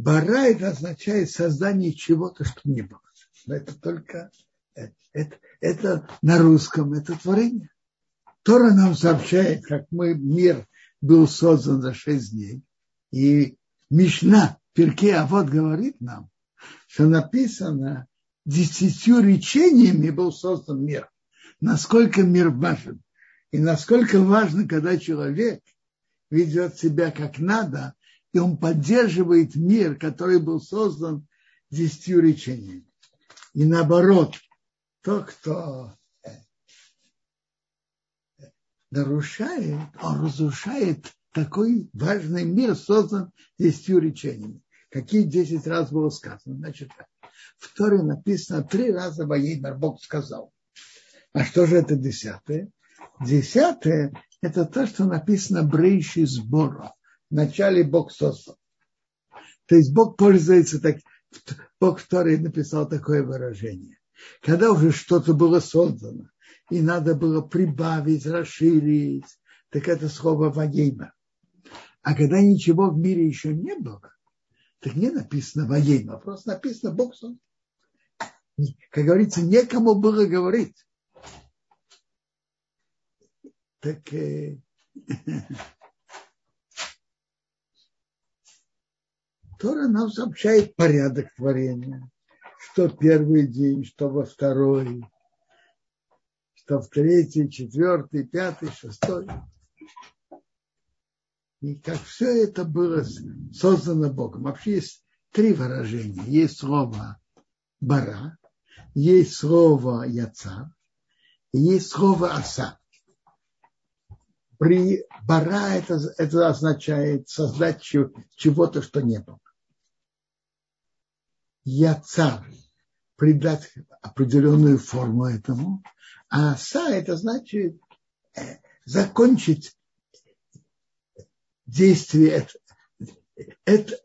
Бара означает создание чего-то, что не было. Это только это, это на русском, это творение. Тора нам сообщает, как мы, мир был создан за шесть дней. И Мишна Перке, а вот говорит нам, что написано, десятью речениями был создан мир. Насколько мир важен. И насколько важно, когда человек ведет себя как надо, и он поддерживает мир, который был создан десятью речениями. И наоборот, тот, кто нарушает, он разрушает такой важный мир, создан десятью речениями. Какие десять раз было сказано? Значит, в Торе написано три раза воеймер Бог сказал. А что же это десятое? Десятое – это то, что написано брейши сбора. Вначале Бог создал. То есть Бог пользуется так, Бог Торе написал такое выражение. Когда уже что-то было создано, и надо было прибавить, расширить, так это слово воейма. А когда ничего в мире еще не было, так не написано воейма, просто написано Бог создал. Как говорится, некому было говорить. Так э, Тора нам сообщает порядок творения что первый день, что во второй, что в третий, четвертый, пятый, шестой. И как все это было создано Богом. Вообще есть три выражения. Есть слово бара, есть слово яца, и есть слово оса. При бара это, это означает создать чего-то, что не было. Яца придать определенную форму этому, а са это значит э, закончить действие. Это,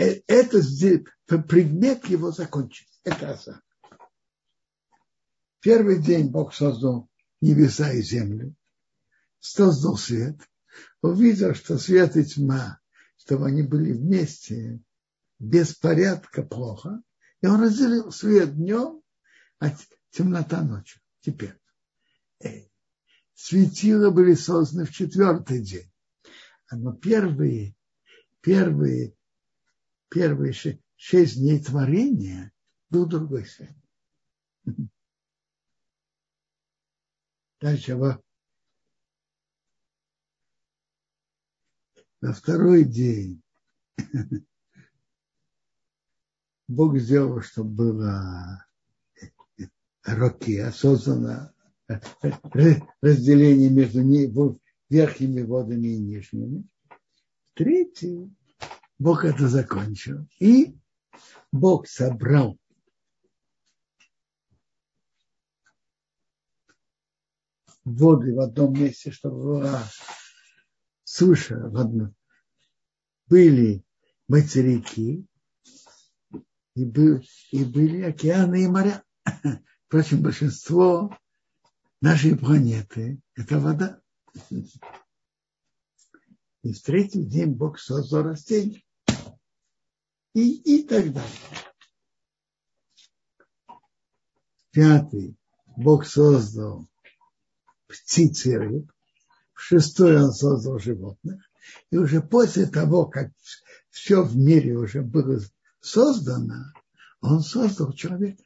это, это предмет его закончить. Это аса. Первый день Бог создал небеса и землю, создал свет, увидел, что свет и тьма, чтобы они были вместе, без порядка плохо, и он разделил свет днем, а темнота ночью. Теперь. Светила были созданы в четвертый день. Но первые, первые, первые шесть дней творения был другой свет. Дальше во, на второй день Бог сделал, чтобы было роки, осознанно разделение между верхними водами и нижними. Третий, Бог это закончил. И Бог собрал воды в одном месте, чтобы была суша в одном. Были материки, и, был, и были океаны и моря. Впрочем, большинство нашей планеты – это вода. И в третий день Бог создал растения. И, и так далее. Пятый. Бог создал птиц и рыб. В шестой он создал животных. И уже после того, как все в мире уже было создано, он создал человека.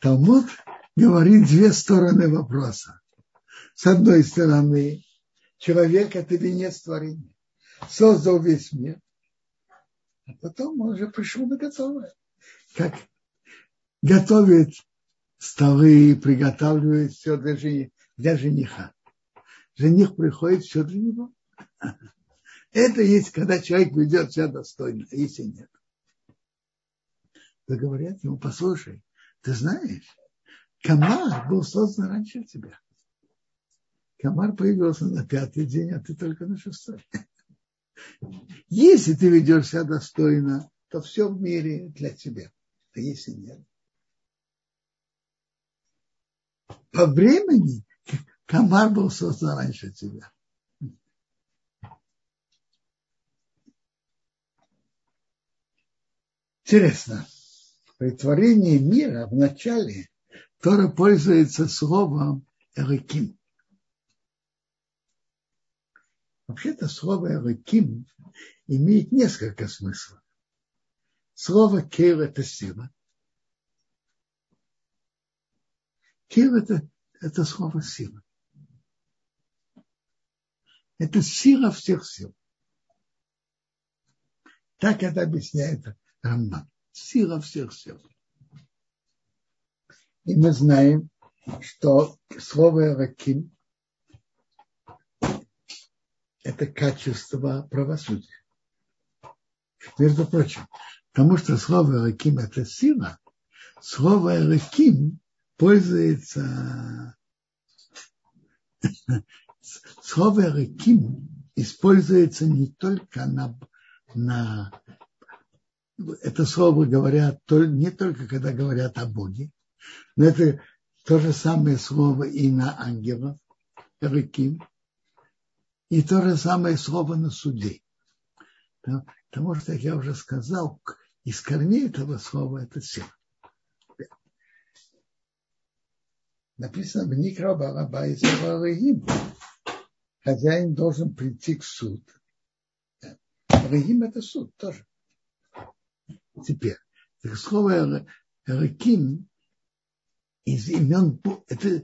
Талмуд говорит две стороны вопроса. С одной стороны, человек – это венец творения. Создал весь мир. А потом он уже пришел на готовое. Как готовит столы, приготавливает все для жениха жених приходит, для него. Это есть, когда человек ведет себя достойно, а если нет. То говорят ему, послушай, ты знаешь, комар был создан раньше тебя. Комар появился на пятый день, а ты только на шестой. Если ты ведешь себя достойно, то все в мире для тебя. А если нет? По времени комар был создан раньше тебя. Интересно, при творении мира в начале Тора пользуется словом «эреким». Вообще-то слово «эреким» имеет несколько смыслов. Слово «кейл» – это сила. Кейл – это, это слово сила. Это сила всех сил. Так это объясняет Рамбан. Сила всех сил. И мы знаем, что слово «раким» – это качество правосудия. Между прочим, потому что слово «раким» – это сила, слово «раким» пользуется слово «раким» используется не только на, на это слово говорят не только когда говорят о Боге, но это то же самое слово и на ангелов, рыким, и то же самое слово на суде. Потому что, как я уже сказал, из корней этого слова это сила. Написано в Никра Бараба и Хозяин должен прийти к суд. Рагим это суд тоже. Теперь, слово Раким из имен, это,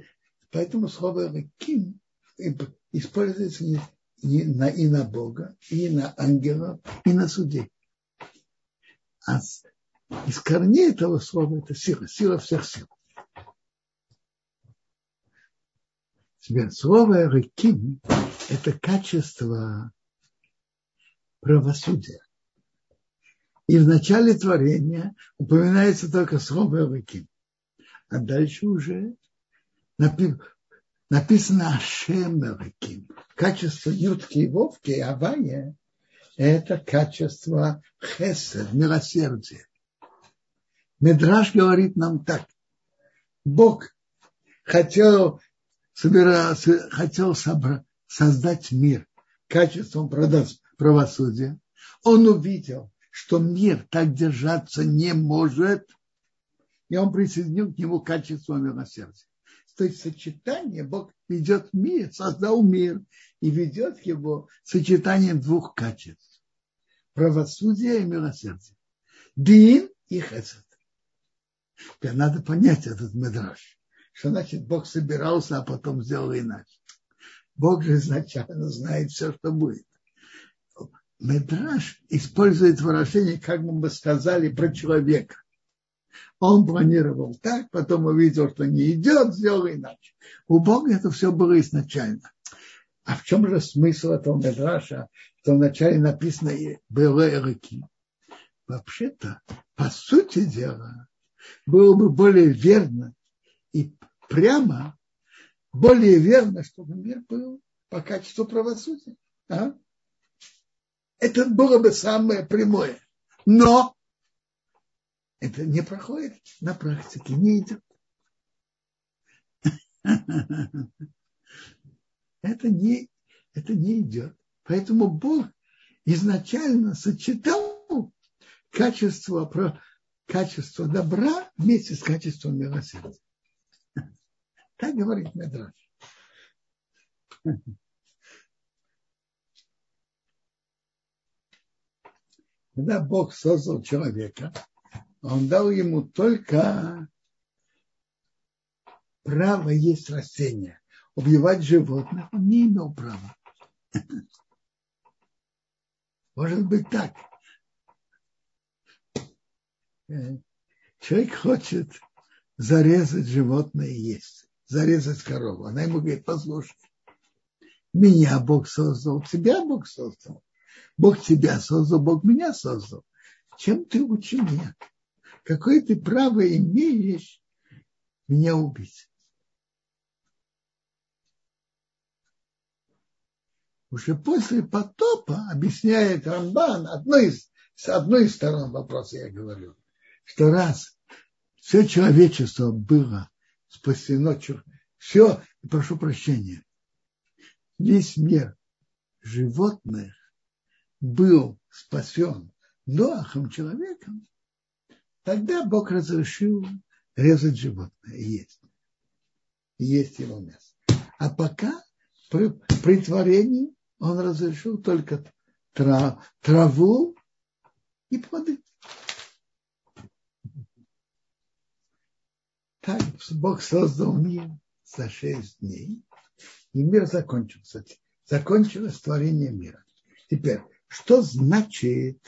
поэтому слово Раким используется не, не на, и на Бога, и на ангелов, и на суде. А из корней этого слова это сила, сила всех сил. Теперь слово Раким – это качество правосудия. И в начале творения упоминается только слово Элоким. А дальше уже написано Ашем Элоким. Качество Ютки и Вовки и Авая – это качество Хесед, милосердия. Медраж говорит нам так. Бог хотел, собира, хотел собра, создать мир качеством правосудия. Он увидел, что мир так держаться не может, и он присоединил к нему качество милосердия. То есть сочетание Бог ведет мир, создал мир и ведет его сочетанием двух качеств. Правосудие и милосердие. Дин и хесед. Теперь надо понять этот медраж. Что значит Бог собирался, а потом сделал иначе. Бог же изначально знает все, что будет. Медраж использует выражение, как мы бы сказали, про человека. Он планировал так, потом увидел, что не идет, сделал иначе. У Бога это все было изначально. А в чем же смысл этого Медраша, что вначале написано было руки? Вообще-то, по сути дела, было бы более верно прямо, более верно, чтобы мир был по качеству правосудия. А? Это было бы самое прямое. Но это не проходит на практике, не идет. Это не, это не идет. Поэтому Бог изначально сочетал качество, качество добра вместе с качеством милосердия. Так говорит Медраж. Когда Бог создал человека, он дал ему только право есть растения. Убивать животных он не имел права. Может быть так. Человек хочет зарезать животное и есть. Зарезать корову. Она ему говорит, послушай, меня Бог создал, тебя Бог создал. Бог тебя создал, Бог меня создал. Чем ты лучше меня? Какое ты право имеешь меня убить? Уже после потопа объясняет Рамбан, одной из, с одной из сторон вопроса я говорю, что раз все человечество было спасено все, прошу прощения, весь мир животных был спасен Ноахом человеком, тогда Бог разрешил резать животное и есть. Есть его мясо. А пока при, при творении он разрешил только трав, траву и плоды. Так Бог создал мир за шесть дней, и мир закончился. Закончилось творение мира. Теперь, что значит,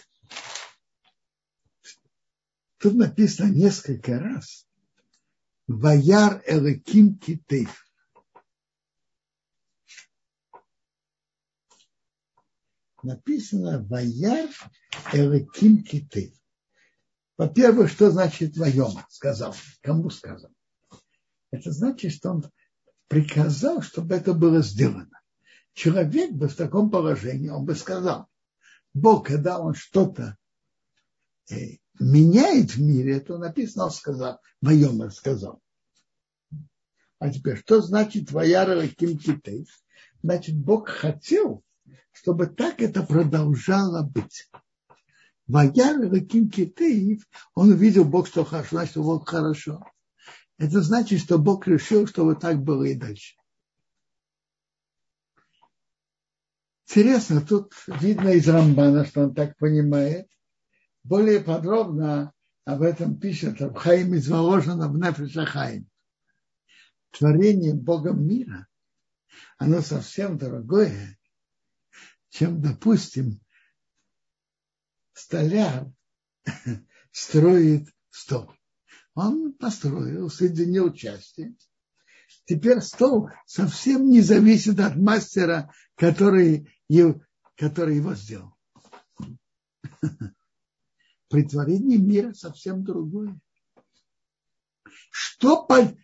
тут написано несколько раз, Ваяр Элеким Китейф. Написано Ваяр Элеким Китейф. Во-первых, что значит воем? Сказал. Кому сказал? Это значит, что он приказал, чтобы это было сделано. Человек бы в таком положении, он бы сказал, Бог, когда он что-то э, меняет в мире, то написано, он сказал, воем сказал. А теперь, что значит вояра ким китейс? Значит, Бог хотел, чтобы так это продолжало быть. Ваяр Раким Китеев, он увидел Бог, что хорошо, значит, Бог хорошо. Это значит, что Бог решил, чтобы так было и дальше. Интересно, тут видно из Рамбана, что он так понимает. Более подробно об этом пишет Абхаим из Воложена в Нефешахаим. Творение Богом мира, оно совсем дорогое, чем, допустим, столяр строит стол. Он построил, соединил части. Теперь стол совсем не зависит от мастера, который, его, который его сделал. При творении мира совсем другое. Что под...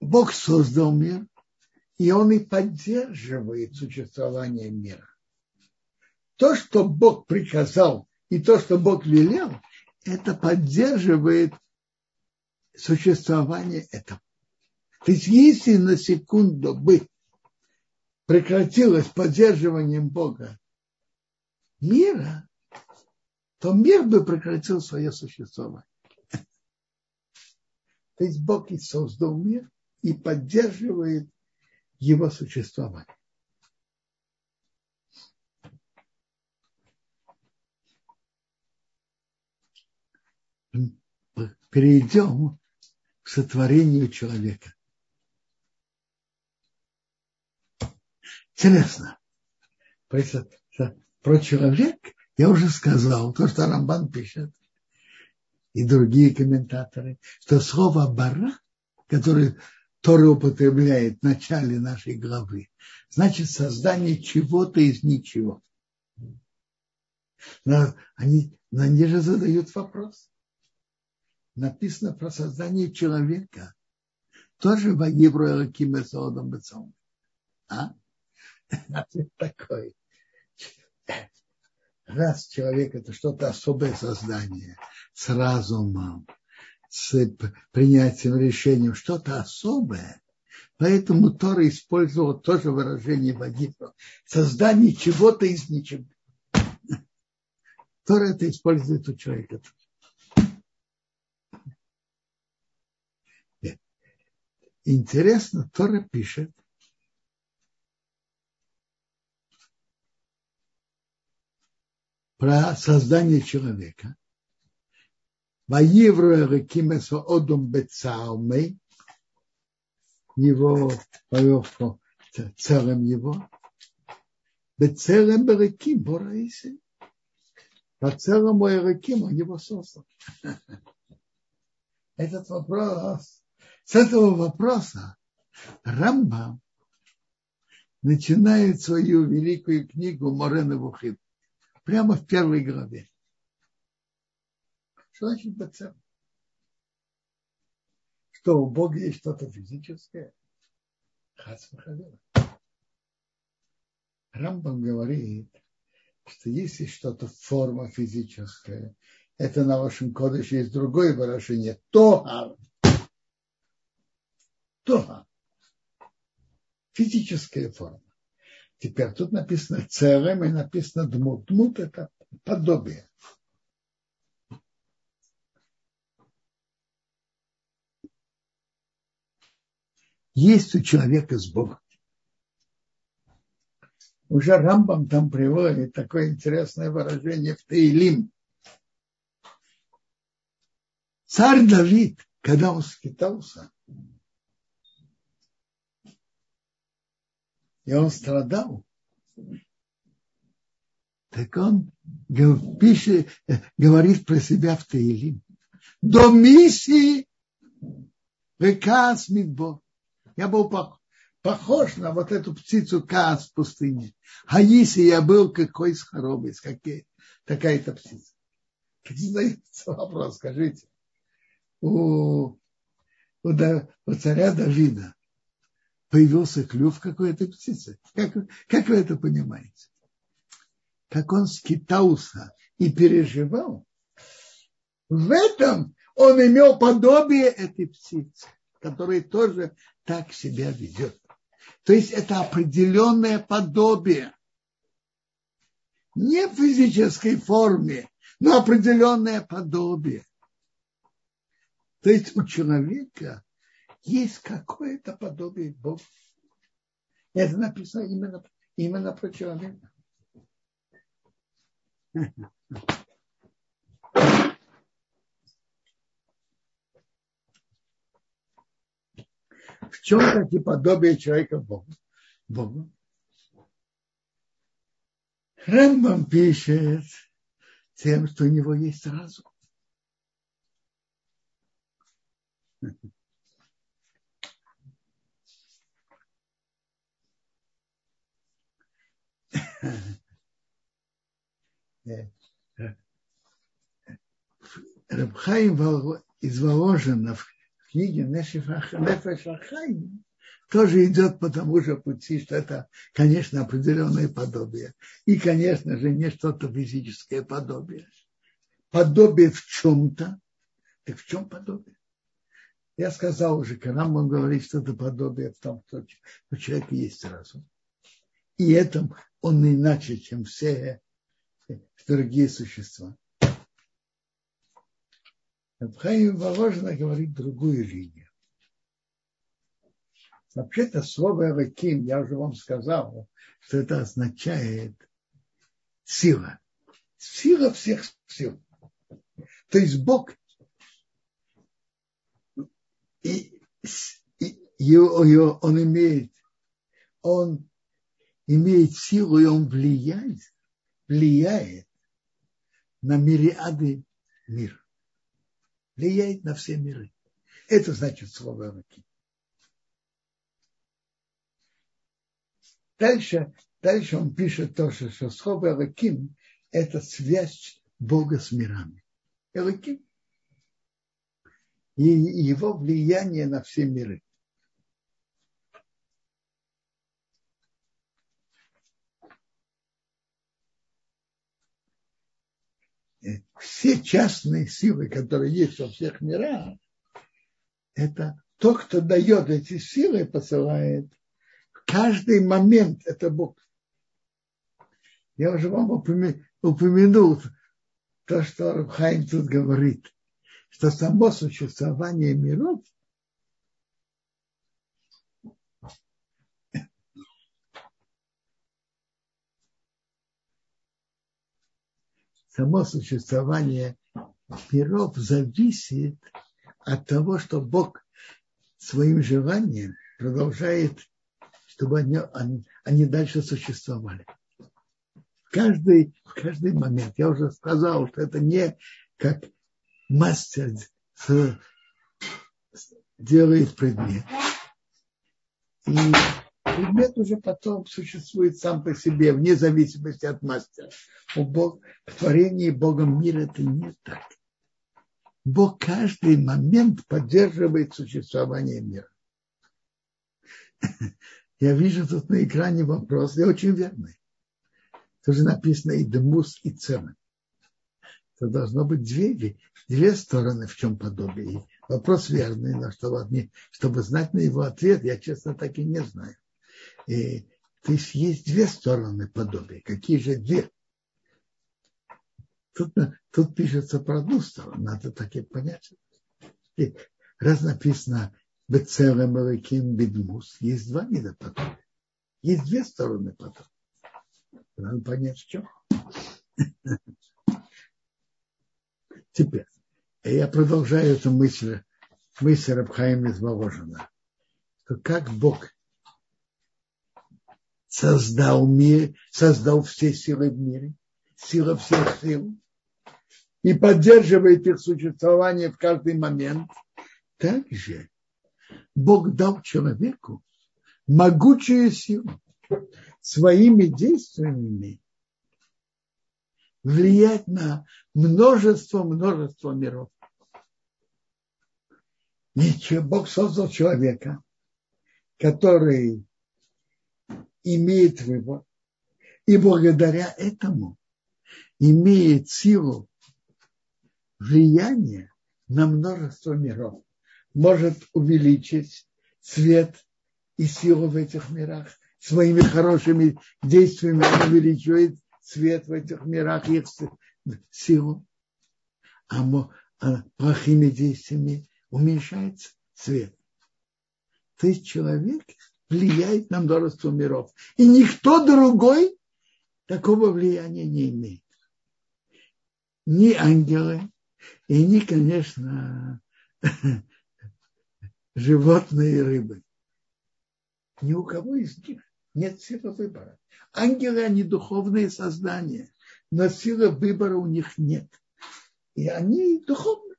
Бог создал мир, и он и поддерживает существование мира то, что Бог приказал, и то, что Бог велел, это поддерживает существование этого. То есть, если на секунду бы прекратилось поддерживанием Бога мира, то мир бы прекратил свое существование. То есть Бог и создал мир и поддерживает его существование. Перейдем к сотворению человека. Интересно. Про человек я уже сказал, то, что Рамбан пишет, и другие комментаторы, что слово «бара», которое Тора употребляет в начале нашей главы, значит создание чего-то из ничего. Но они, но они же задают вопрос написано про создание человека. Тоже в Элаким Саодом Бецом. А? Ответ такой. Раз человек это что-то особое создание с разумом, с принятием решением, что-то особое, Поэтому Тора использовал тоже выражение Вагифра. Создание чего-то из ничего. Тора это использует у человека. Интересно, Тора пишет, про создание человека. Его повел целым его. Бецелем Береким Бораиси. По целому Эреким он его создал. Этот вопрос с этого вопроса Рамба начинает свою великую книгу Морена Вухид прямо в первой главе. Что значит бацем? Что у Бога есть что-то физическое? Рамбам говорит, что если что-то форма физическая, это на вашем кодеше есть другое выражение, то То физическая форма. Теперь тут написано целым и написано дмут. Дмут – это подобие. Есть у человека с Богом. Уже Рамбам там приводит такое интересное выражение в Таилим. Царь Давид, когда он скитался, и он страдал, так он пишет, говорит про себя в Таилим. До миссии река Смитбо. Я был похож на вот эту птицу Каас в пустыне. А если я был какой с хоромец, такая-то птица. Задается вопрос, скажите. У, у, у царя Давида появился клюв какой-то птицы. Как, как вы это понимаете? Как он скитался и переживал, в этом он имел подобие этой птицы, которая тоже так себя ведет. То есть это определенное подобие. Не в физической форме, но определенное подобие. То есть у человека есть какое-то подобие Бога. Это написано именно, именно про человека. В чем таки подобие человека Богу? Богу? Рамбам пишет тем, что у него есть разум. Рабхаим из Воложина в книге Нефеш Ахаим тоже идет по тому же пути, что это, конечно, определенное подобие. И, конечно же, не что-то физическое подобие. Подобие в чем-то. Так в чем подобие? Я сказал уже, когда он говорит, что это подобие в том, что у человека есть разум. И это он иначе, чем все другие существа. Абхаим Воложина говорит другую линию. Вообще-то слово Элаким, я уже вам сказал, что это означает сила. Сила всех сил. То есть Бог и, и, и он имеет, он имеет силу, и он влияет, влияет на мириады мира. Влияет на все миры. Это значит слово руки. Дальше, дальше он пишет тоже, что слово Элаким – это связь Бога с мирами. Элаким. И его влияние на все миры. Все частные силы, которые есть во всех мирах, это то, кто дает эти силы, посылает в каждый момент, это Бог. Я уже вам упомянул то, что Рабхайм тут говорит, что само существование миров само существование миров зависит от того, что Бог своим желанием продолжает, чтобы они, они, дальше существовали. Каждый, в каждый момент. Я уже сказал, что это не как мастер делает предмет. И предмет уже потом существует сам по себе, вне зависимости от мастера. У Бог, в творении Богом мира это не так. Бог каждый момент поддерживает существование мира. Я вижу тут на экране вопрос, и очень верный. Тоже написано и демус, и цена. Это должно быть две, две стороны, в чем подобие. Вопрос верный, но чтобы, чтобы знать на его ответ, я, честно, так и не знаю. И, то есть есть две стороны подобия. Какие же две? Тут, тут пишется про одну сторону, надо так и понять. И раз написано Бецелем Элаким Бедмус, есть два вида подобия. Есть две стороны подобия. Надо понять, в чем. Теперь, я продолжаю эту мысль, мысль Рабхаим из Воложина, что как Бог создал мир, создал все силы в мире, сила всех сил, и поддерживает их существование в каждый момент, также Бог дал человеку могучую силу своими действиями влиять на множество-множество миров. И Бог создал человека, который имеет выбор, и благодаря этому имеет силу влияния на множество миров. Может увеличить свет и силу в этих мирах. Своими хорошими действиями увеличивает свет в этих мирах, их силу. А, а плохими действиями уменьшается свет. То есть человек влияет на множество миров. И никто другой такого влияния не имеет. Ни ангелы, и ни, конечно, животные и рыбы. Ни у кого из них нет силы выбора. Ангелы, они духовные создания, но силы выбора у них нет. И они духовные.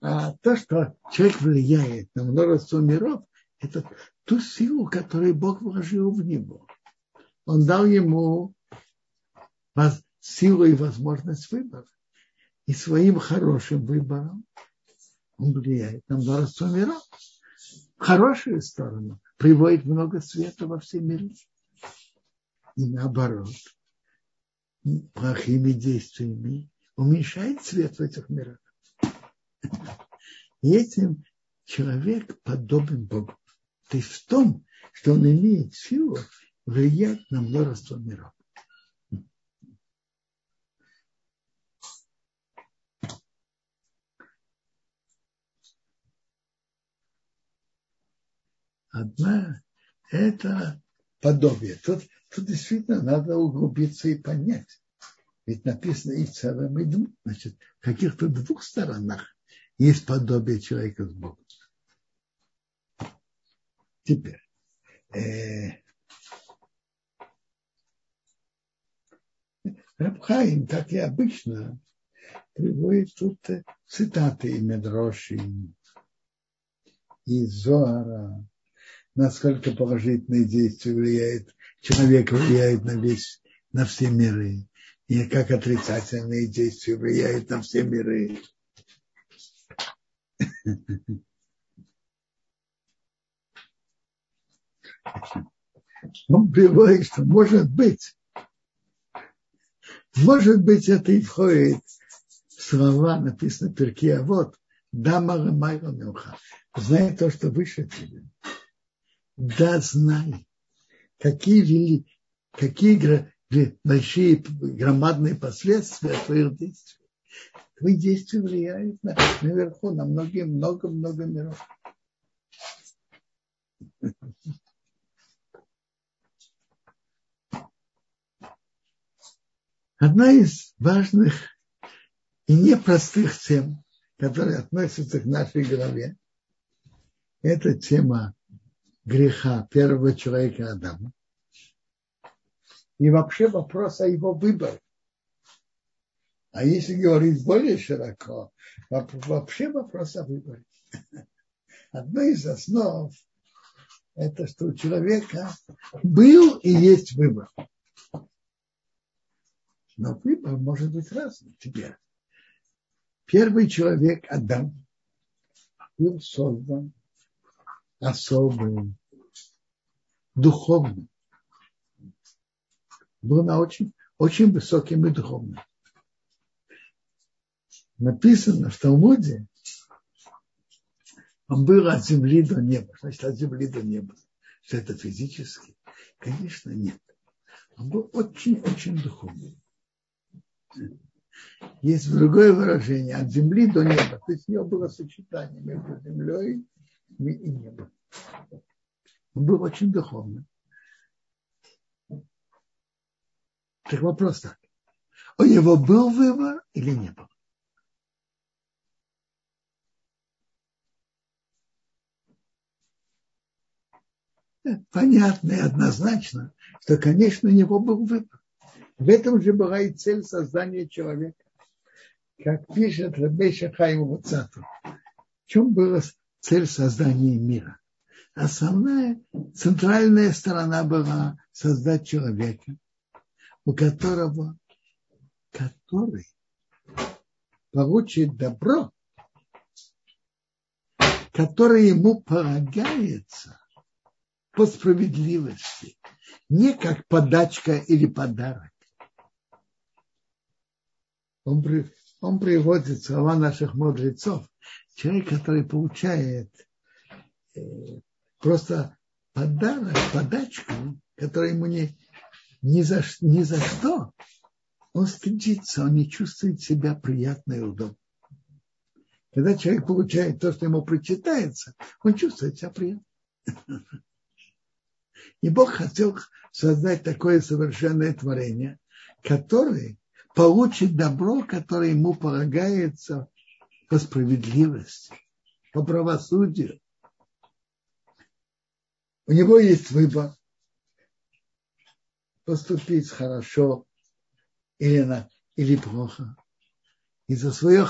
А то, что человек влияет на множество миров, это ту силу, которую Бог вложил в него. Он дал ему силу и возможность выбора. И своим хорошим выбором он влияет на множество миров. В хорошую сторону приводит много света во все миры. И наоборот, плохими действиями уменьшает свет в этих мирах. И этим человек подобен Богу. То есть в том, что он имеет силу влиять на множество миров. Одна – это подобие. Тут, тут действительно надо углубиться и понять. Ведь написано и целым, и двум. Значит, в каких-то двух сторонах есть подобие человека с Богом. Теперь. Э, как и обычно, приводит тут цитаты и Медроши, и Зоара, насколько положительные действия влияет, человек влияет на весь, на все миры, и как отрицательные действия влияют на все миры. Он приводит, что может быть, может быть, это и входит слова, написано перки, а вот, дама майра милха, знай то, что выше тебя. Да, знай, какие вели, какие большие громадные последствия твоих действий. Твои действия влияют на, наверху на многие, много-много миров. Одна из важных и непростых тем, которые относятся к нашей голове, это тема греха первого человека Адама. И вообще вопрос о его выборе. А если говорить более широко, вообще вопрос о выборе. Одна из основ – это что у человека был и есть выбор. Но выбор может быть разным. Теперь первый человек, Адам, был создан особым, духовным. Был на очень, очень высоким и духовным. Написано в Талмуде, Он был от земли до неба. Значит, от земли до неба. Что это физически? Конечно, нет. Он был очень-очень духовный. Есть другое выражение, от земли до неба. То есть у него было сочетание между землей и небом. Он был очень духовным. Так вопрос так. У него был выбор или не был? Понятно и однозначно, что, конечно, у него был выбор. В этом же была и цель создания человека. Как пишет Рабейша Хайм Вацату. В чем была цель создания мира? Основная, центральная сторона была создать человека, у которого, который получит добро, которое ему полагается по справедливости, не как подачка или подарок. Он, он приводит слова наших мудрецов. Человек, который получает э, просто подарок, подачку, который ему не, ни за, ни за что, он стыдится, он не чувствует себя приятно и удобно. Когда человек получает то, что ему прочитается, он чувствует себя приятно. И Бог хотел создать такое совершенное творение, которое получит добро, которое ему полагается по справедливости, по правосудию. У него есть выбор поступить хорошо или, на, или плохо. И за свой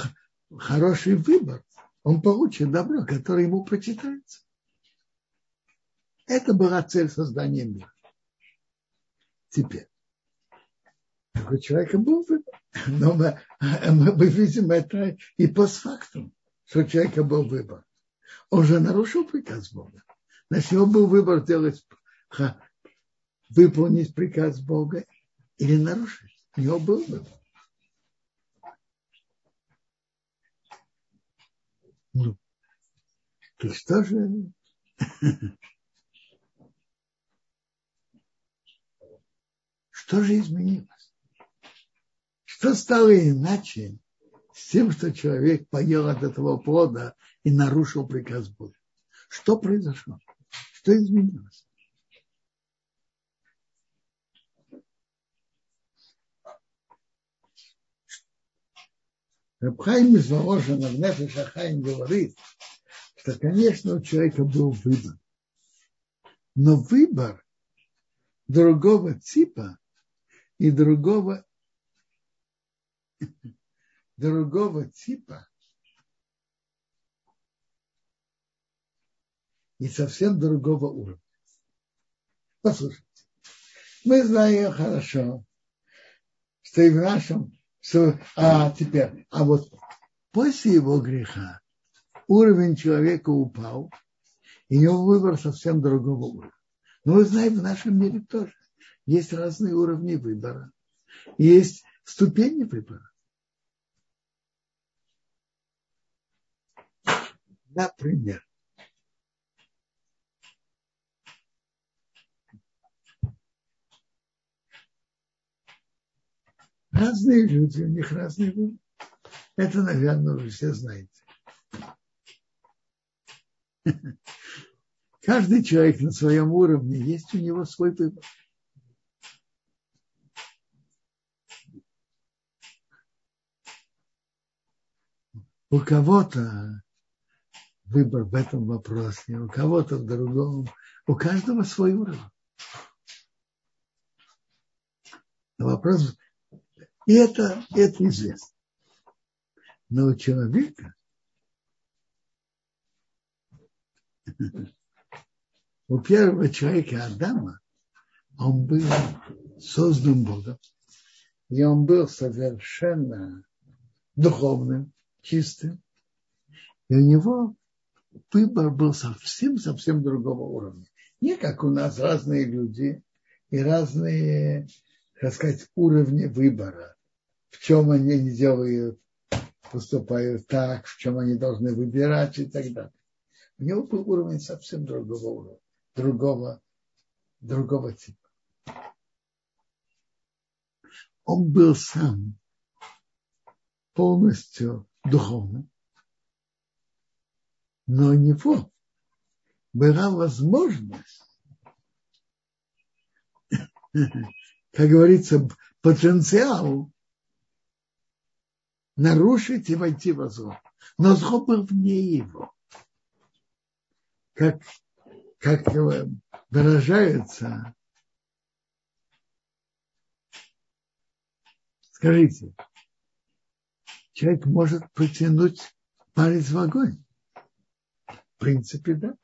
хороший выбор он получит добро, которое ему прочитается. Это была цель создания мира. Теперь, у человека был выбор. Но мы, мы, мы видим это и постфактум, что у человека был выбор. Он же нарушил приказ Бога. Значит, у был выбор делать выполнить приказ Бога или нарушить. У него был выбор. Ну, то что же? Что же изменилось? Что стало иначе с тем, что человек поел от этого плода и нарушил приказ Бога? Что произошло? Что изменилось? Рабхайм из Воложина в Ахайм говорит, что, конечно, у человека был выбор. Но выбор другого типа и другого, другого типа и совсем другого уровня. Послушайте, мы знаем хорошо, что и в нашем а теперь, а вот после его греха уровень человека упал, и у него выбор совсем другого уровня. Но мы знаем, в нашем мире тоже есть разные уровни выбора, есть ступени выбора. Например, Разные люди, у них разные выборы. Это, наверное, вы все знаете. Каждый человек на своем уровне, есть у него свой выбор. У кого-то выбор в этом вопросе, у кого-то в другом, у каждого свой уровень. Вопрос, и это, это известно. Но у человека у первого человека Адама он был создан Богом. И он был совершенно духовным, чистым. И у него выбор был совсем-совсем другого уровня. Не как у нас разные люди и разные, так сказать, уровни выбора в чем они не делают, поступают так, в чем они должны выбирать и так далее. У него был уровень совсем другого уровня, другого, другого типа. Он был сам полностью духовным, но у него была возможность, как говорится, потенциал нарушить и войти во зло. Но зло был вне его. Как, как выражается, скажите, человек может протянуть палец в огонь. В принципе, да.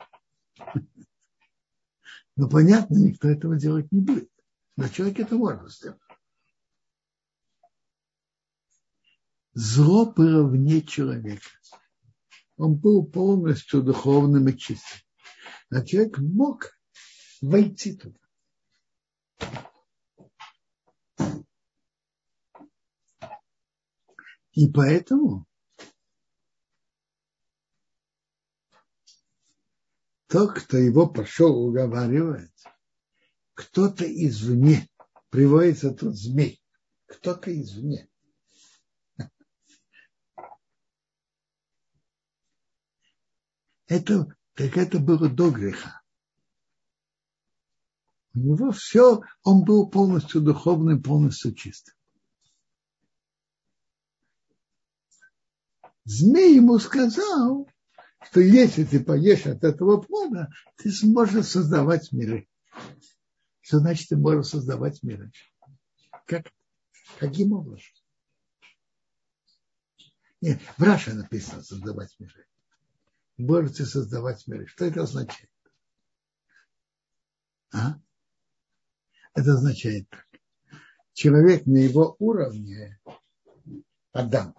Но понятно, никто этого делать не будет. Но человек это может сделать. Зло было вне человека. Он был полностью духовным и чистым. А человек мог войти туда. И поэтому тот, кто его пошел уговаривать, кто-то извне, приводится тут змей, кто-то извне. Это, так это было до греха. У него все, он был полностью духовным, полностью чистым. Змей ему сказал, что если ты поешь от этого плода, ты сможешь создавать миры. Что значит ты можешь создавать миры? Как? Каким образом? Нет, в Раше написано создавать миры. Можете создавать миры. Что это означает? А? Это означает так. Человек на его уровне, Адам,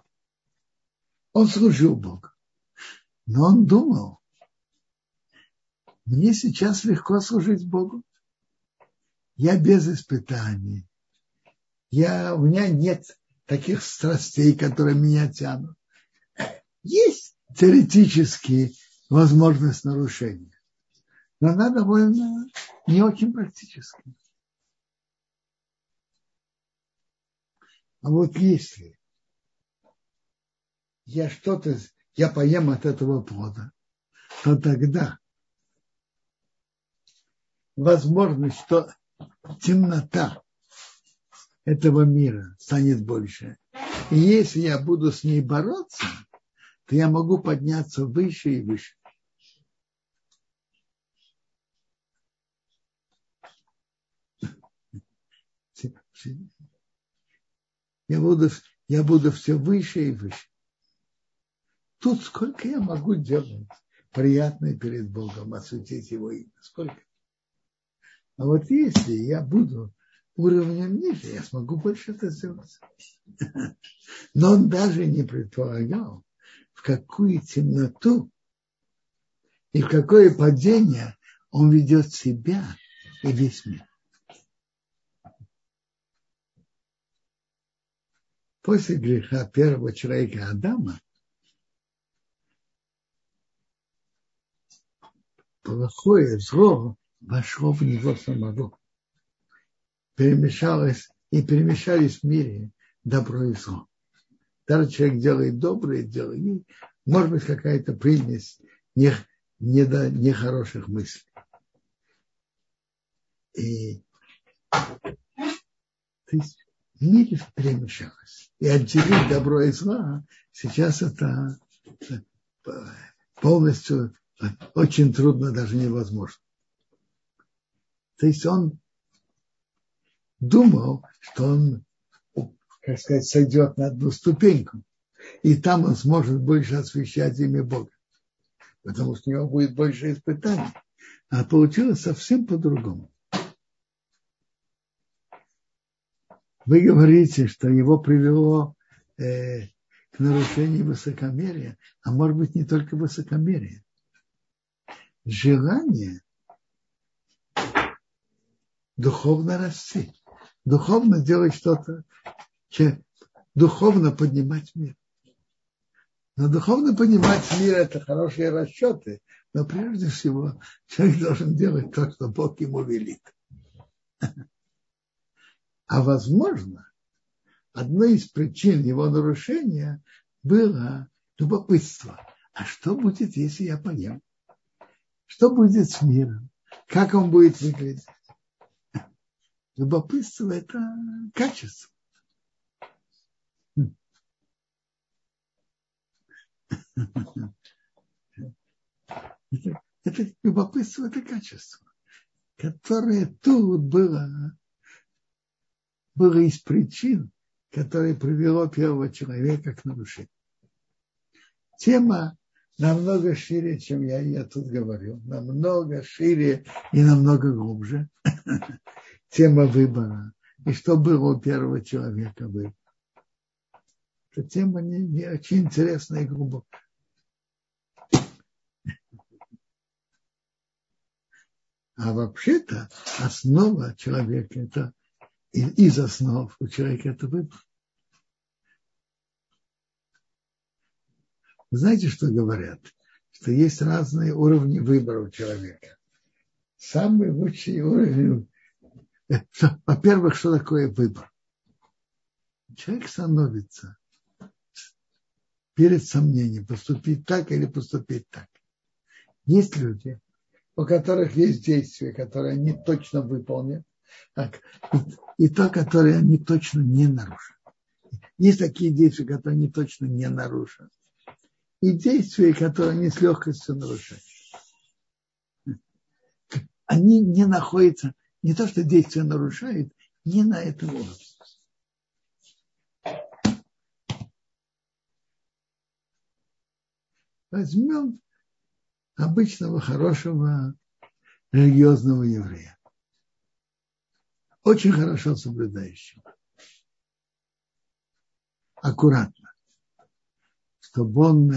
он служил Богу. Но он думал, мне сейчас легко служить Богу. Я без испытаний. Я, у меня нет таких страстей, которые меня тянут. Есть теоретически возможность нарушения. Но она довольно не очень практическая. А вот если я что-то, я поем от этого плода, то тогда возможность, что темнота этого мира станет больше. И если я буду с ней бороться, то я могу подняться выше и выше. Я буду, я буду все выше и выше. Тут сколько я могу делать приятное перед Богом, осветить Его имя. Сколько? А вот если я буду уровнем ниже, я смогу больше это сделать. Но он даже не предполагал, в какую темноту и в какое падение он ведет себя и весь мир. После греха первого человека Адама плохое зло вошло в него самого. Перемешалось и перемешались в мире добро и зло. Даже человек делает доброе дело, и может быть какая-то примесь не, не до нехороших мыслей. И то есть в мире перемешалось. И отделить добро и зло сейчас это полностью очень трудно, даже невозможно. То есть он думал, что он, как сказать, сойдет на одну ступеньку, и там он сможет больше освещать имя Бога, потому что у него будет больше испытаний. А получилось совсем по-другому. Вы говорите, что его привело э, к нарушению высокомерия, а может быть не только высокомерия желание духовно расти, духовно делать что-то, духовно поднимать мир. Но духовно поднимать мир – это хорошие расчеты, Но прежде всего человек должен делать то, что Бог ему велит. А возможно, одной из причин его нарушения было любопытство. А что будет, если я поем? Что будет с миром? Как он будет выглядеть? Любопытство – это качество. Это, это любопытство, это качество, которое тут было, было из причин, которые привело первого человека к нарушению. Тема намного шире, чем я, я тут говорил, намного шире и намного глубже. Тема выбора. И что было у первого человека выбор. Эта тема не, не очень интересная и глубокая. А вообще-то основа человека это из основ у человека это выбор. Знаете, что говорят? Что есть разные уровни выбора у человека. Самый лучший уровень. Во-первых, что такое выбор? Человек становится перед сомнением, поступить так или поступить так. Есть люди, у которых есть действия, которые они точно выполнят, так, и, и то, которое они точно не нарушат. Есть такие действия, которые они точно не нарушат и действия, которые они с легкостью нарушают. Они не находятся, не то, что действия нарушают, не на этом уровне. Возьмем обычного хорошего религиозного еврея. Очень хорошо соблюдающего. Аккуратно чтобы он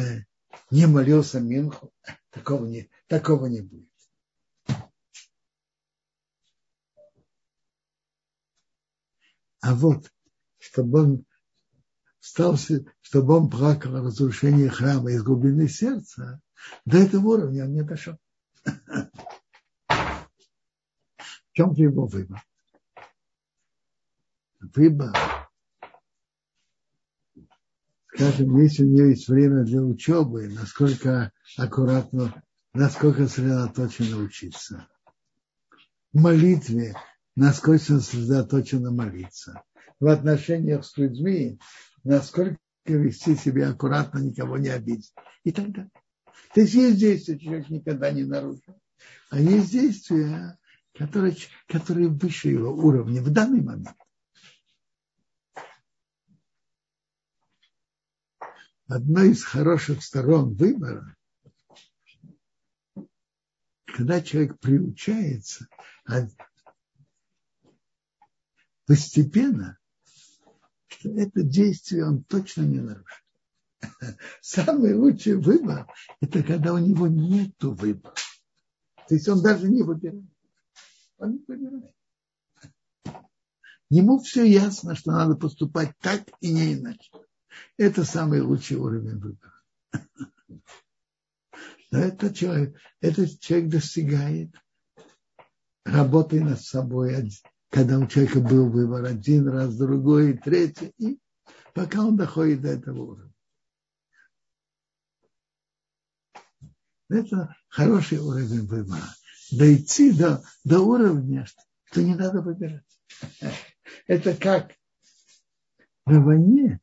не молился Минху, такого не, такого не будет. А вот, чтобы он стал, чтобы он плакал о разрушении храма из глубины сердца, до этого уровня он не дошел. В чем его выбор? Выбор скажем, если у нее есть время для учебы, насколько аккуратно, насколько сосредоточенно учиться. В молитве, насколько сосредоточенно молиться. В отношениях с людьми, насколько вести себя аккуратно, никого не обидеть. И так далее. То есть есть действия, человек никогда не нарушил. А есть действия, которые, которые выше его уровня в данный момент. Одной из хороших сторон выбора, когда человек приучается а постепенно, что это действие он точно не нарушит. Самый лучший выбор – это когда у него нет выбора. То есть он даже не выбирает. Он не выбирает. Ему все ясно, что надо поступать так и не иначе. Это самый лучший уровень выбора. Но этот человек, этот человек достигает, работая над собой, когда у человека был выбор один раз, другой, третий, и пока он доходит до этого уровня. Это хороший уровень выбора. Дойти до, до уровня, что не надо выбирать. Это как на войне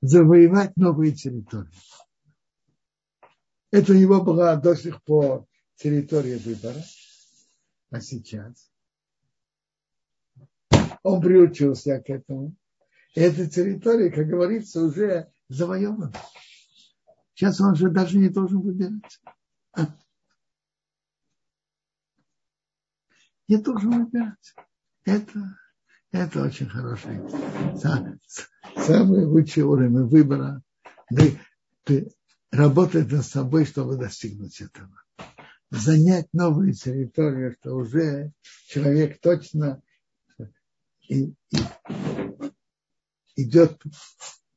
завоевать новые территории. Это у него была до сих пор территория выбора, а сейчас он приучился к этому. И эта территория, как говорится, уже завоевана. Сейчас он же даже не должен выбирать. А? Не должен выбирать. Это это очень хороший, самый лучший уровень выбора. Работать над собой, чтобы достигнуть этого. Занять новую территорию, что уже человек точно и, и, идет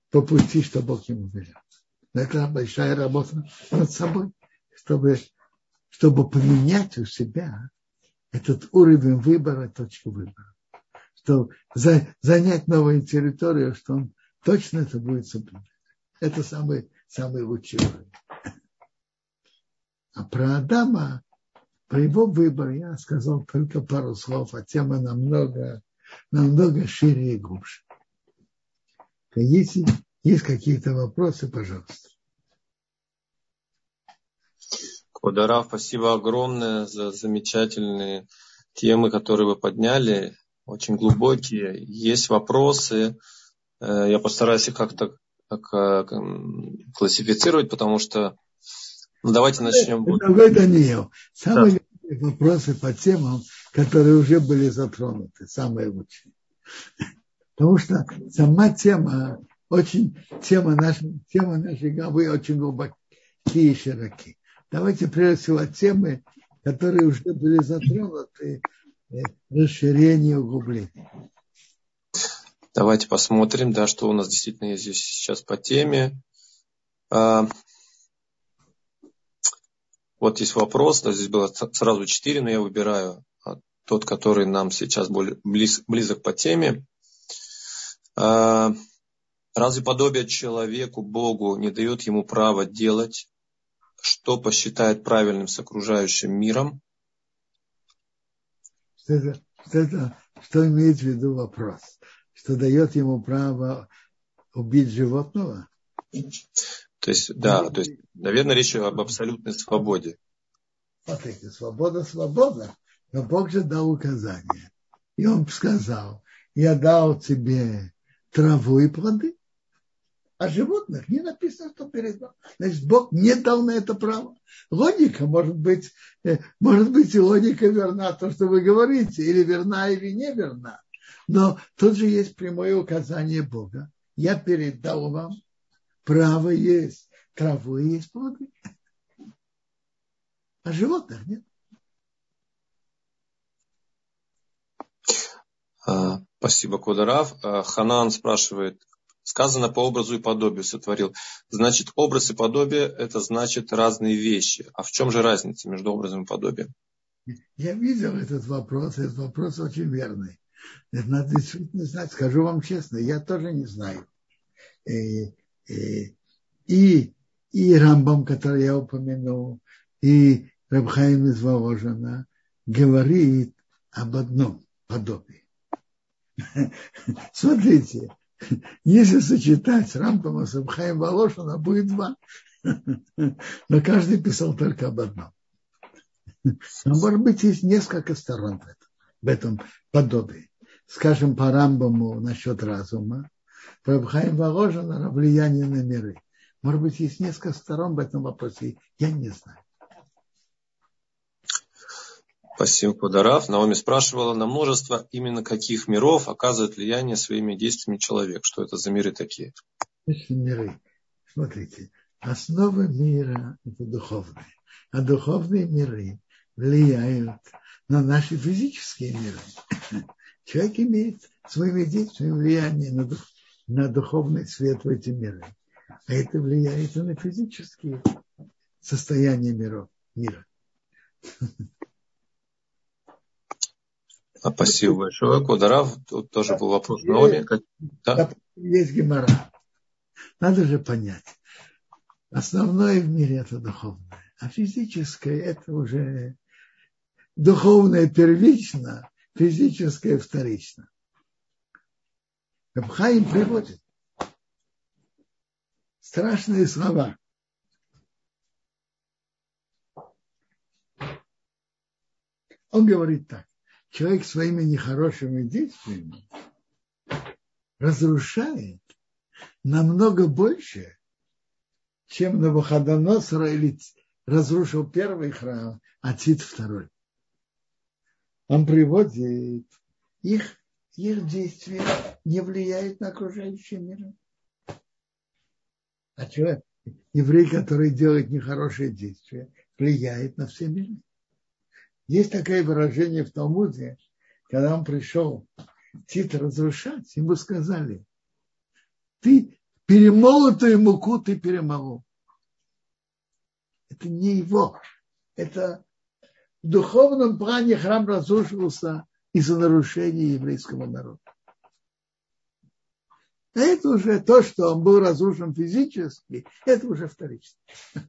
по пути, что Бог ему велел. Это большая работа над собой. чтобы, чтобы поменять у себя этот уровень выбора, точку выбора. Что за, занять новую территорию, что он точно это будет соблюдать. Это самый, самый лучший уровень. А про Адама, про его выбор я сказал только пару слов, а тема намного, намного шире и глубже. Если есть какие-то вопросы, пожалуйста. Квадара, спасибо огромное за замечательные темы, которые вы подняли, очень глубокие. Есть вопросы, э, я постараюсь их как-то как, э, классифицировать, потому что ну, давайте начнем. Это Даниил. Самые да. вопросы по темам, которые уже были затронуты, самые лучшие. Потому что сама тема очень, тема нашей, тема нашей главы очень глубокие и широкие. Давайте прежде всего темы, которые уже были затронуты, расширение, углубление. Давайте посмотрим, да, что у нас действительно есть здесь сейчас по теме. А, вот есть вопрос, да, здесь было сразу четыре, но я выбираю а, тот, который нам сейчас более близ, близок по теме. А, разве подобие человеку, Богу, не дает ему права делать что посчитает правильным с окружающим миром? Что, это, что, это, что имеет в виду вопрос? Что дает ему право убить животного? То есть, да, то есть, наверное, речь об абсолютной свободе. Смотрите, свобода, свобода. Но Бог же дал указание. И он сказал, я дал тебе траву и плоды а животных не написано, что передал. Значит, Бог не дал на это право. Логика, может быть, э, может быть и логика верна, то, что вы говорите, или верна, или не верна. Но тут же есть прямое указание Бога. Я передал вам, право есть, траву есть плоды. А животных нет. А, спасибо, Кударав. А, Ханан спрашивает, Сказано по образу и подобию сотворил. Значит, образ и подобие – это значит разные вещи. А в чем же разница между образом и подобием? Я видел этот вопрос, этот вопрос очень верный. Надо действительно знать. Скажу вам честно, я тоже не знаю. И, и, и, и Рамбам, который я упомянул, и Рабхаим из Воложина говорит об одном подобии. Смотрите, если сочетать с Рампом с Абхаем Волошина, будет два. Но каждый писал только об одном. Но, может быть, есть несколько сторон в этом, в этом подобии. Скажем, по Рамбаму насчет разума, по Абхаем Воложина влияние на миры. Может быть, есть несколько сторон в этом вопросе, я не знаю. Спасибо, Кударав. Наоми спрашивала, на множество именно каких миров оказывает влияние своими действиями человек? Что это за миры такие? Миры. Смотрите, основа мира – это духовные. А духовные миры влияют на наши физические миры. Человек имеет своими действиями влияние на, дух, на духовный свет в эти миры. А это влияет и на физические состояния миров, мира. А, спасибо большое. Кударав, тут тоже был вопрос Наоми. Да? Есть гемора. Надо же понять. Основное в мире это духовное, а физическое это уже духовное первично, физическое вторично. Рабхаим приводит страшные слова. Он говорит так человек своими нехорошими действиями разрушает намного больше, чем Навуходоносор или разрушил первый храм, а Тит второй. Он приводит их, их действия не влияет на окружающий мир. А что? Еврей, который делает нехорошие действия, влияет на все миры. Есть такое выражение в Талмуде, когда он пришел Тит разрушать, ему сказали, ты перемолотую муку ты перемолол. Это не его. Это в духовном плане храм разрушился из-за нарушения еврейского народа. А это уже то, что он был разрушен физически, это уже вторично.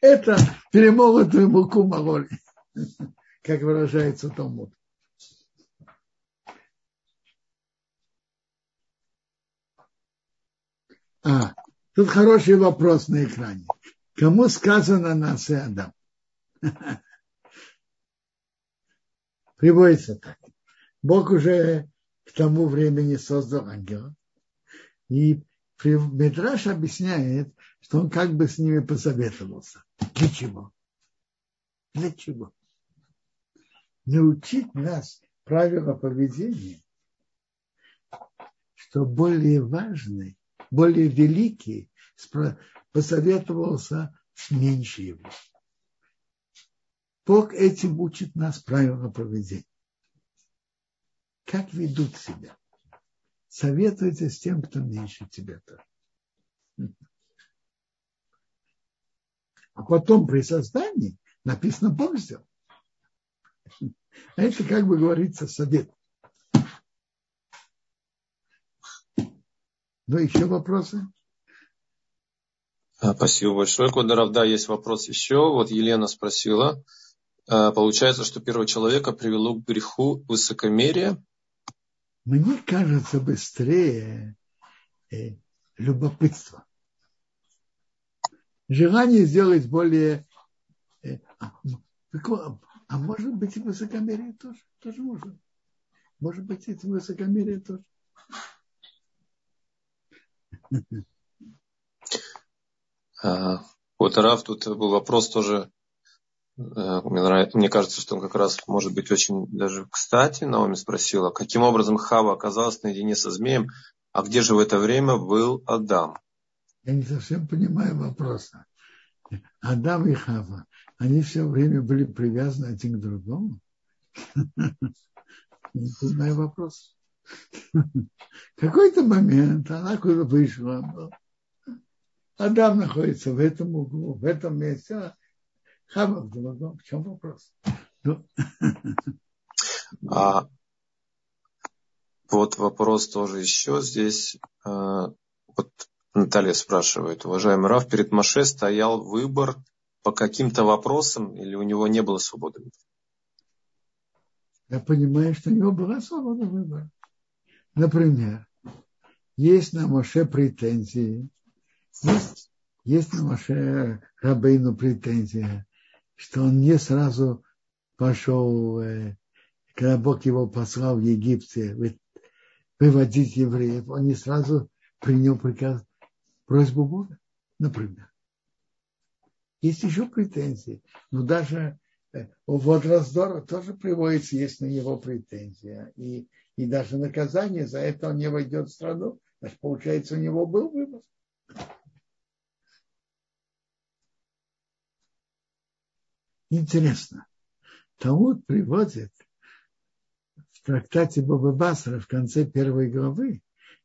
Это перемолотую муку мололи, как выражается Талмуд. А, тут хороший вопрос на экране. Кому сказано нас и Адам? Приводится так. Бог уже к тому времени создал ангела. И Медраш объясняет, что он как бы с ними посоветовался. Для чего? Для чего? Научить нас правила поведения, что более важный, более великий посоветовался с меньше его. Бог этим учит нас правила поведения. Как ведут себя. Советуйте с тем, кто меньше тебя-то. А потом при создании написано Бог сделал. А это, как бы говорится, совет. Ну, еще вопросы? А, спасибо большое, Кударов. Да, есть вопрос еще. Вот Елена спросила. А, получается, что первого человека привело к греху высокомерие? Мне кажется быстрее э, любопытство желание сделать более... А может быть и высокомерие тоже, тоже можно. Может быть и высокомерие тоже. А, вот Раф, тут был вопрос тоже, э, мне, нравится, мне кажется, что он как раз может быть очень даже кстати. Наоми спросила, каким образом Хава оказалась наедине со змеем, а где же в это время был Адам? Я не совсем понимаю вопроса. Адам и Хава, они все время были привязаны один к другому. Не понимаю вопрос. Какой-то момент она куда вышла. Адам находится в этом углу, в этом месте, Хава в другом. В чем вопрос? Ну. А, вот вопрос тоже еще здесь. А, вот Наталья спрашивает, уважаемый Раф, перед Маше стоял выбор по каким-то вопросам или у него не было свободы выбора? Я понимаю, что у него была свобода выбора. Например, есть на Моше претензии, есть, есть на Моше Рабейну претензия, что он не сразу пошел, э, когда Бог его послал в Египте выводить евреев, он не сразу принял приказ просьбу Бога, например. Есть еще претензии. Но даже э, вот раздора тоже приводится, есть на него претензия. И, и даже наказание за это он не войдет в страну. Значит, получается, у него был выбор. Интересно. Талмуд приводит в трактате Боба Басара в конце первой главы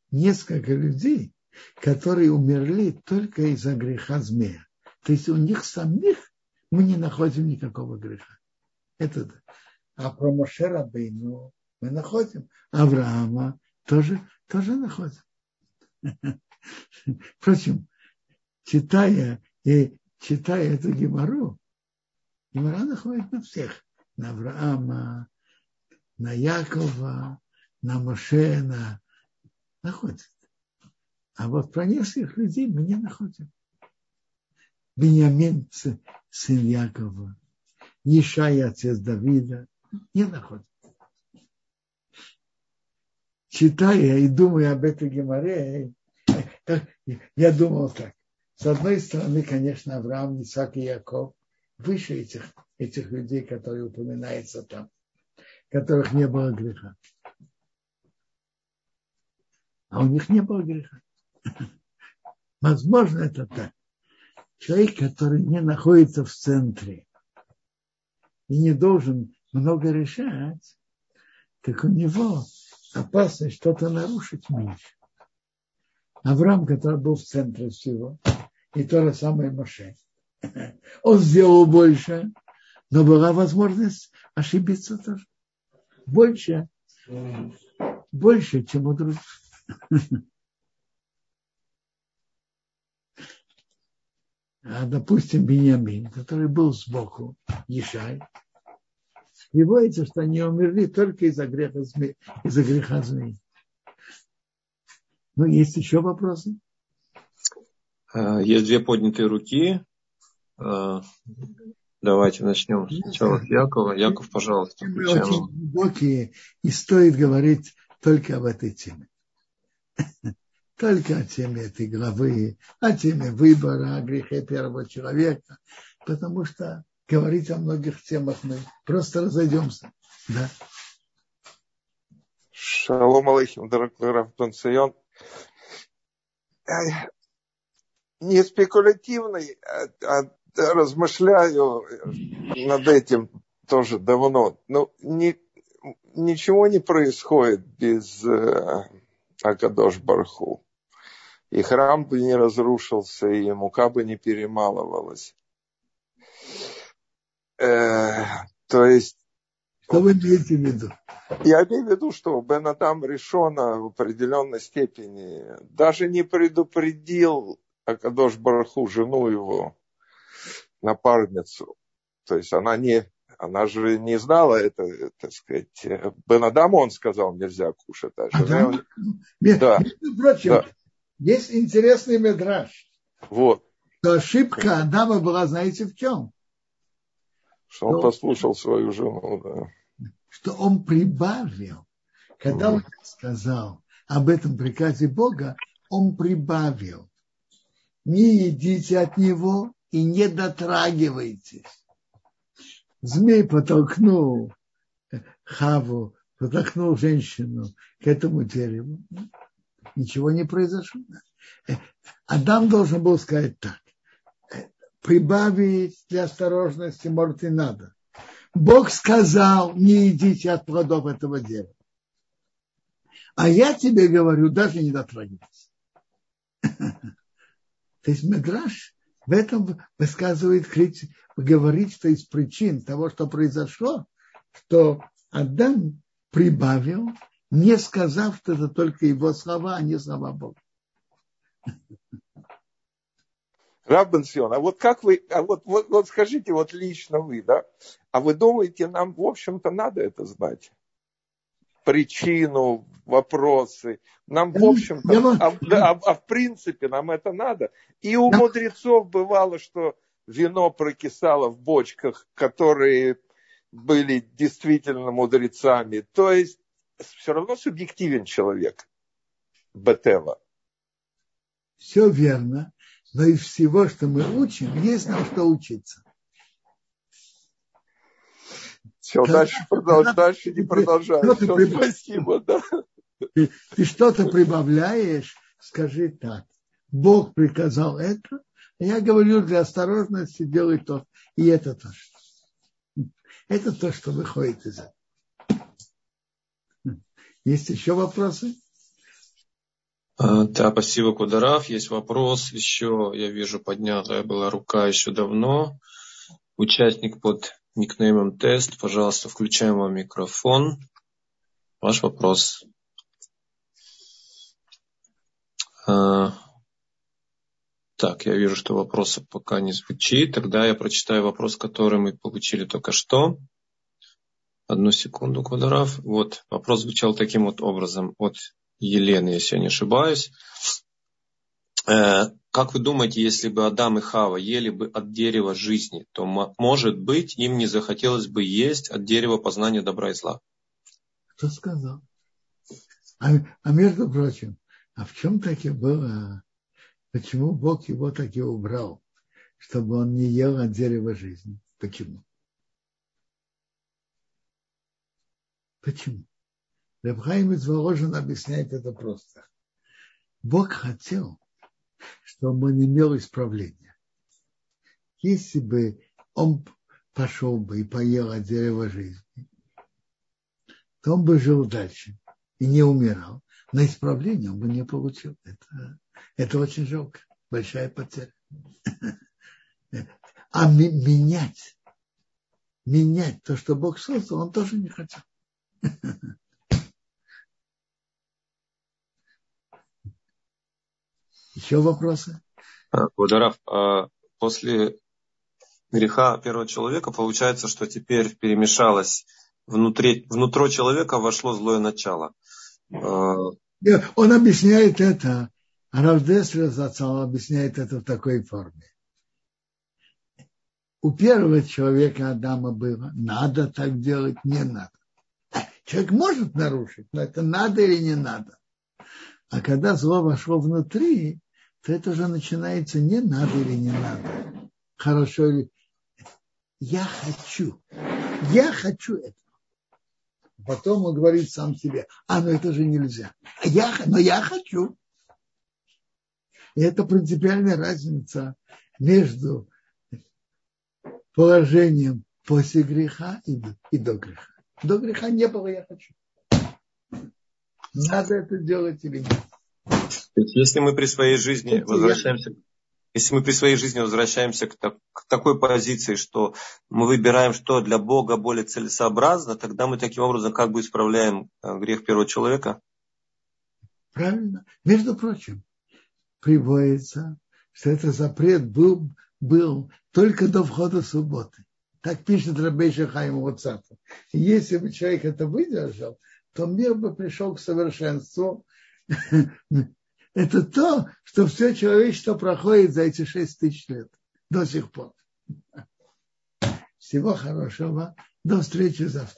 несколько людей, которые умерли только из-за греха змея. То есть у них самих мы не находим никакого греха. Это А про Мошера Бейну мы находим. Авраама тоже, тоже находим. Впрочем, читая и читая эту Гемору, Гемора находит на всех. На Авраама, на Якова, на Моше, на... находит. А вот про нескольких людей мы не находим. Бениамин, сын Якова, Ишай, отец Давида, не находим. Читая и думая об этой геморе, я думал так. С одной стороны, конечно, Авраам, Исаак и Яков выше этих, этих людей, которые упоминаются там, которых не было греха. А у них не было греха. Возможно, это так. Человек, который не находится в центре и не должен много решать, так у него опасность что-то нарушить меньше. Авраам, который был в центре всего, и то же самое Моше. Он сделал больше, но была возможность ошибиться тоже. Больше, больше, чем у других. Допустим, Беньямин, который был сбоку, Ешай, приводится, что они умерли только из-за греха, из-за греха змеи. Ну, есть еще вопросы? А, есть две поднятые руки. А, давайте начнем сначала с Якова. Яков, пожалуйста, включаем. Очень глубокие, и стоит говорить только об этой теме. Только о теме этой главы, о теме выбора, о грехе первого человека, потому что говорить о многих темах мы просто разойдемся. Да. Шалом алейхим, дорогой Сайон. Не спекулятивный, а, а размышляю над этим тоже давно. Но ни, ничего не происходит без э, Акадош Барху. И храм бы не разрушился, и мука бы не перемалывалась. Э, то есть... Что вы имеете в виду? Я имею в виду, что Бен Адам решено в определенной степени даже не предупредил Акадош Бараху, жену его, напарницу. То есть она не, она же не знала это, так сказать. Бен Адам он сказал, нельзя кушать. А жена, Адам? Да. Между прочим, да. Есть интересный медраж. Вот. Что ошибка Адама была, знаете, в чем? Что он послушал свою жену, да. Что он прибавил. Когда он сказал об этом приказе Бога, он прибавил. Не едите от него и не дотрагивайтесь. Змей потолкнул Хаву, потолкнул женщину к этому дереву. Ничего не произошло. Адам должен был сказать так прибавить для осторожности, может, и надо. Бог сказал, не идите от плодов этого дерева. А я тебе говорю, даже не дотрагивайся. То есть Медраж в этом высказывает, говорит, что из причин того, что произошло, что Адам прибавил, не сказав, что это только его слова, а не слова Бога. Раббенсион, а вот как вы, а вот, вот, вот скажите, вот лично вы, да, а вы думаете, нам, в общем-то, надо это знать? Причину, вопросы. Нам, в общем-то, а, а, а в принципе нам это надо. И у мудрецов бывало, что вино прокисало в бочках, которые были действительно мудрецами. То есть все равно субъективен человек. Бетела. Все верно но из всего, что мы учим, есть нам что учиться. Все, когда, дальше, продолж, дальше не продолжай. Все, прибав... Спасибо, да. Ты, ты что-то прибавляешь, скажи так. Бог приказал это, а я говорю для осторожности делай то. И это тоже. Это то, что выходит из этого. Есть еще вопросы? А, да, спасибо, Кударав. Есть вопрос еще, я вижу, поднятая была рука еще давно. Участник под никнеймом тест, пожалуйста, включаем вам микрофон. Ваш вопрос. А, так, я вижу, что вопроса пока не звучит. Тогда я прочитаю вопрос, который мы получили только что. Одну секунду, Квадраф. Вот, вопрос звучал таким вот образом от Елены, если я не ошибаюсь. Э, как вы думаете, если бы Адам и Хава ели бы от дерева жизни, то, может быть, им не захотелось бы есть от дерева познания добра и зла? Кто сказал? А, а между прочим, а в чем таки было, почему Бог его таки убрал, чтобы он не ел от дерева жизни? Почему? Почему? Рабхайм из Воложин объясняет это просто. Бог хотел, чтобы он имел исправление. Если бы он пошел бы и поел от дерева жизни, то он бы жил дальше и не умирал. На исправление он бы не получил. Это, это очень жалко. Большая потеря. А менять, менять то, что Бог создал, он тоже не хотел. Еще вопросы? Квадарав, а после греха первого человека получается, что теперь перемешалось внутри, внутри человека вошло злое начало. А, он объясняет это, Рав Деслер объясняет это в такой форме. У первого человека Адама было надо так делать, не надо. Человек может нарушить, но это надо или не надо. А когда зло вошло внутри, то это уже начинается не надо или не надо. Хорошо или... Я хочу. Я хочу это. Потом он говорит сам себе, а, ну это же нельзя. А я, но я хочу. И это принципиальная разница между положением после греха и, и до греха. До греха не было «я хочу». Надо это делать или нет. Если мы при своей жизни возвращаемся, если мы при своей жизни возвращаемся к, так, к такой позиции, что мы выбираем, что для Бога более целесообразно, тогда мы таким образом как бы исправляем э, грех первого человека. Правильно. Между прочим, приводится, что этот запрет был, был только до входа субботы. Так пишет Рабейша Хайм Вацата. Если бы человек это выдержал, то мир бы пришел к совершенству это то, что все человечество проходит за эти шесть тысяч лет до сих пор. Всего хорошего. До встречи завтра.